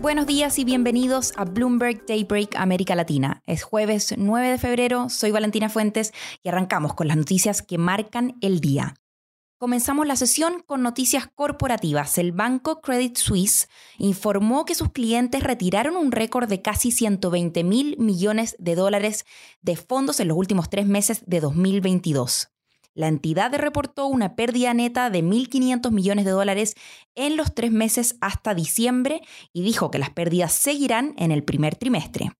Buenos días y bienvenidos a Bloomberg Daybreak América Latina. Es jueves 9 de febrero, soy Valentina Fuentes y arrancamos con las noticias que marcan el día. Comenzamos la sesión con noticias corporativas. El banco Credit Suisse informó que sus clientes retiraron un récord de casi 120 mil millones de dólares de fondos en los últimos tres meses de 2022. La entidad reportó una pérdida neta de 1.500 millones de dólares en los tres meses hasta diciembre y dijo que las pérdidas seguirán en el primer trimestre.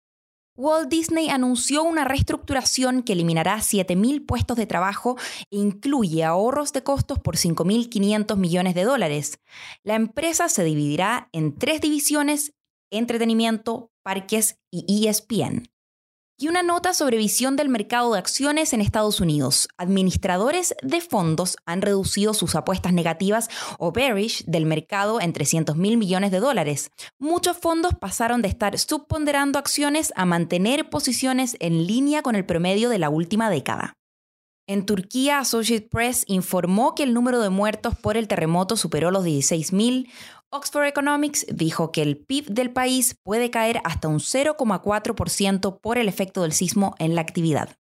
Walt Disney anunció una reestructuración que eliminará 7.000 puestos de trabajo e incluye ahorros de costos por 5.500 millones de dólares. La empresa se dividirá en tres divisiones, entretenimiento, parques y ESPN. Y una nota sobre visión del mercado de acciones en Estados Unidos. Administradores de fondos han reducido sus apuestas negativas o bearish del mercado en 300 mil millones de dólares. Muchos fondos pasaron de estar subponderando acciones a mantener posiciones en línea con el promedio de la última década. En Turquía, Associated Press informó que el número de muertos por el terremoto superó los 16.000, Oxford Economics dijo que el PIB del país puede caer hasta un 0,4% por el efecto del sismo en la actividad.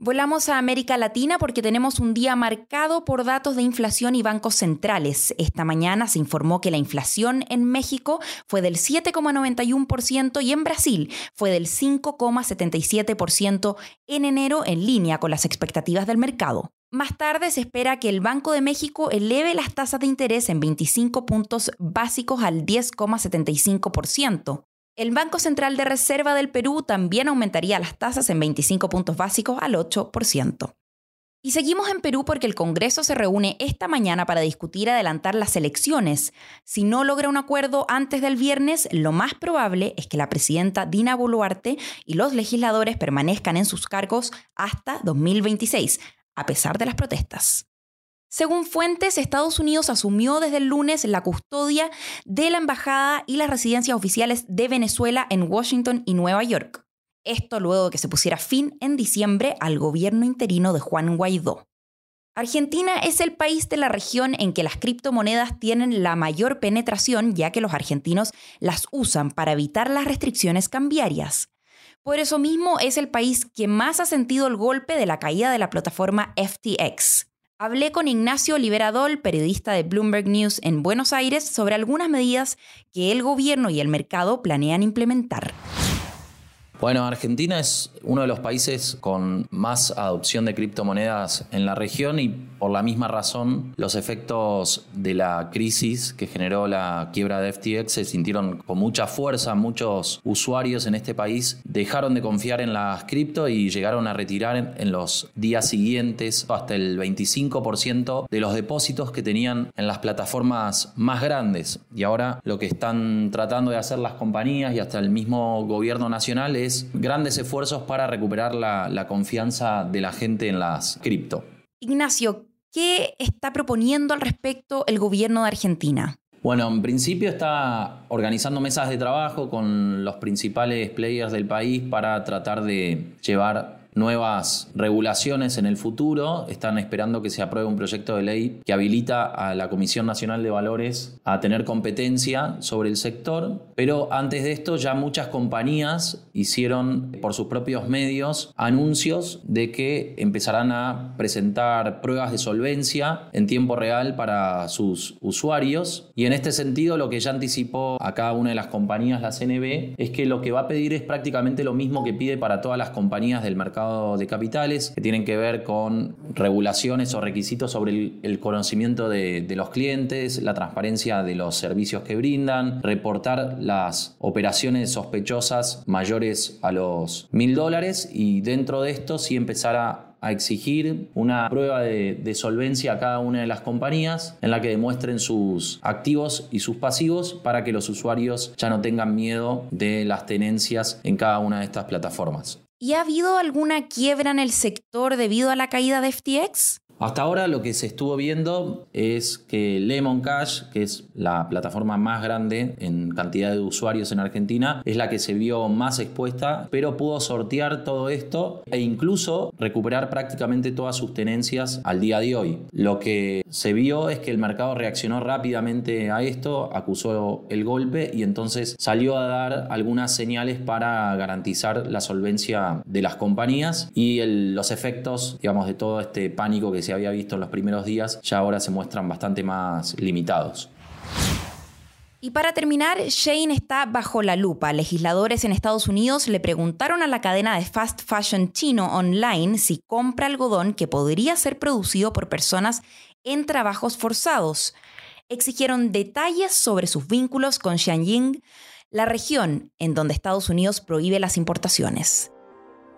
Volamos a América Latina porque tenemos un día marcado por datos de inflación y bancos centrales. Esta mañana se informó que la inflación en México fue del 7,91% y en Brasil fue del 5,77% en enero en línea con las expectativas del mercado. Más tarde se espera que el Banco de México eleve las tasas de interés en 25 puntos básicos al 10,75%. El Banco Central de Reserva del Perú también aumentaría las tasas en 25 puntos básicos al 8%. Y seguimos en Perú porque el Congreso se reúne esta mañana para discutir adelantar las elecciones. Si no logra un acuerdo antes del viernes, lo más probable es que la presidenta Dina Boluarte y los legisladores permanezcan en sus cargos hasta 2026, a pesar de las protestas. Según fuentes, Estados Unidos asumió desde el lunes la custodia de la embajada y las residencias oficiales de Venezuela en Washington y Nueva York. Esto luego de que se pusiera fin en diciembre al gobierno interino de Juan Guaidó. Argentina es el país de la región en que las criptomonedas tienen la mayor penetración ya que los argentinos las usan para evitar las restricciones cambiarias. Por eso mismo es el país que más ha sentido el golpe de la caída de la plataforma FTX. Hablé con Ignacio Liberadol, periodista de Bloomberg News en Buenos Aires, sobre algunas medidas que el gobierno y el mercado planean implementar. Bueno, Argentina es uno de los países con más adopción de criptomonedas en la región y por la misma razón los efectos de la crisis que generó la quiebra de FTX se sintieron con mucha fuerza. Muchos usuarios en este país dejaron de confiar en las cripto y llegaron a retirar en los días siguientes hasta el 25% de los depósitos que tenían en las plataformas más grandes. Y ahora lo que están tratando de hacer las compañías y hasta el mismo gobierno nacional es grandes esfuerzos para recuperar la, confianza de la gente en las cripto. Ignacio, ¿qué está proponiendo al respecto el gobierno de Argentina? Bueno, en principio está organizando mesas de trabajo con los principales players del país para tratar de llevar nuevas regulaciones en el futuro. Están esperando que se apruebe un proyecto de ley que habilita a la Comisión Nacional de Valores a tener competencia sobre el sector. Pero antes de esto ya muchas compañías hicieron por sus propios medios anuncios de que empezarán a presentar pruebas de solvencia en tiempo real para sus usuarios. Y en este sentido lo que ya anticipó a cada una de las compañías la CNB es que lo que va a pedir es prácticamente lo mismo que pide para todas las compañías del mercado de capitales que tienen que ver con regulaciones o requisitos sobre el, conocimiento de, de, los clientes, la transparencia de los servicios que brindan, reportar las operaciones sospechosas mayores a los mil dólares y dentro de esto sí empezar a a exigir una prueba de, solvencia a cada una de las compañías en la que demuestren sus activos y sus pasivos para que los usuarios ya no tengan miedo de las tenencias en cada una de estas plataformas. ¿Y ha habido alguna quiebra en el sector debido a la caída de FTX? Hasta ahora lo que se estuvo viendo es que Lemon Cash, que es la plataforma más grande en cantidad de usuarios en Argentina, es la que se vio más expuesta, pero pudo sortear todo esto e incluso recuperar prácticamente todas sus tenencias al día de hoy. Lo que se vio es que el mercado reaccionó rápidamente a esto, acusó el golpe y entonces salió a dar algunas señales para garantizar la solvencia de las compañías y los efectos, digamos, de todo este pánico que se había visto en los primeros días, ya ahora se muestran bastante más limitados. Y para terminar, Shane está bajo la lupa. Legisladores en Estados Unidos le preguntaron a la cadena de fast fashion chino online si compra algodón que podría ser producido por personas en trabajos forzados. Exigieron detalles sobre sus vínculos con Xianying, la región en donde Estados Unidos prohíbe las importaciones.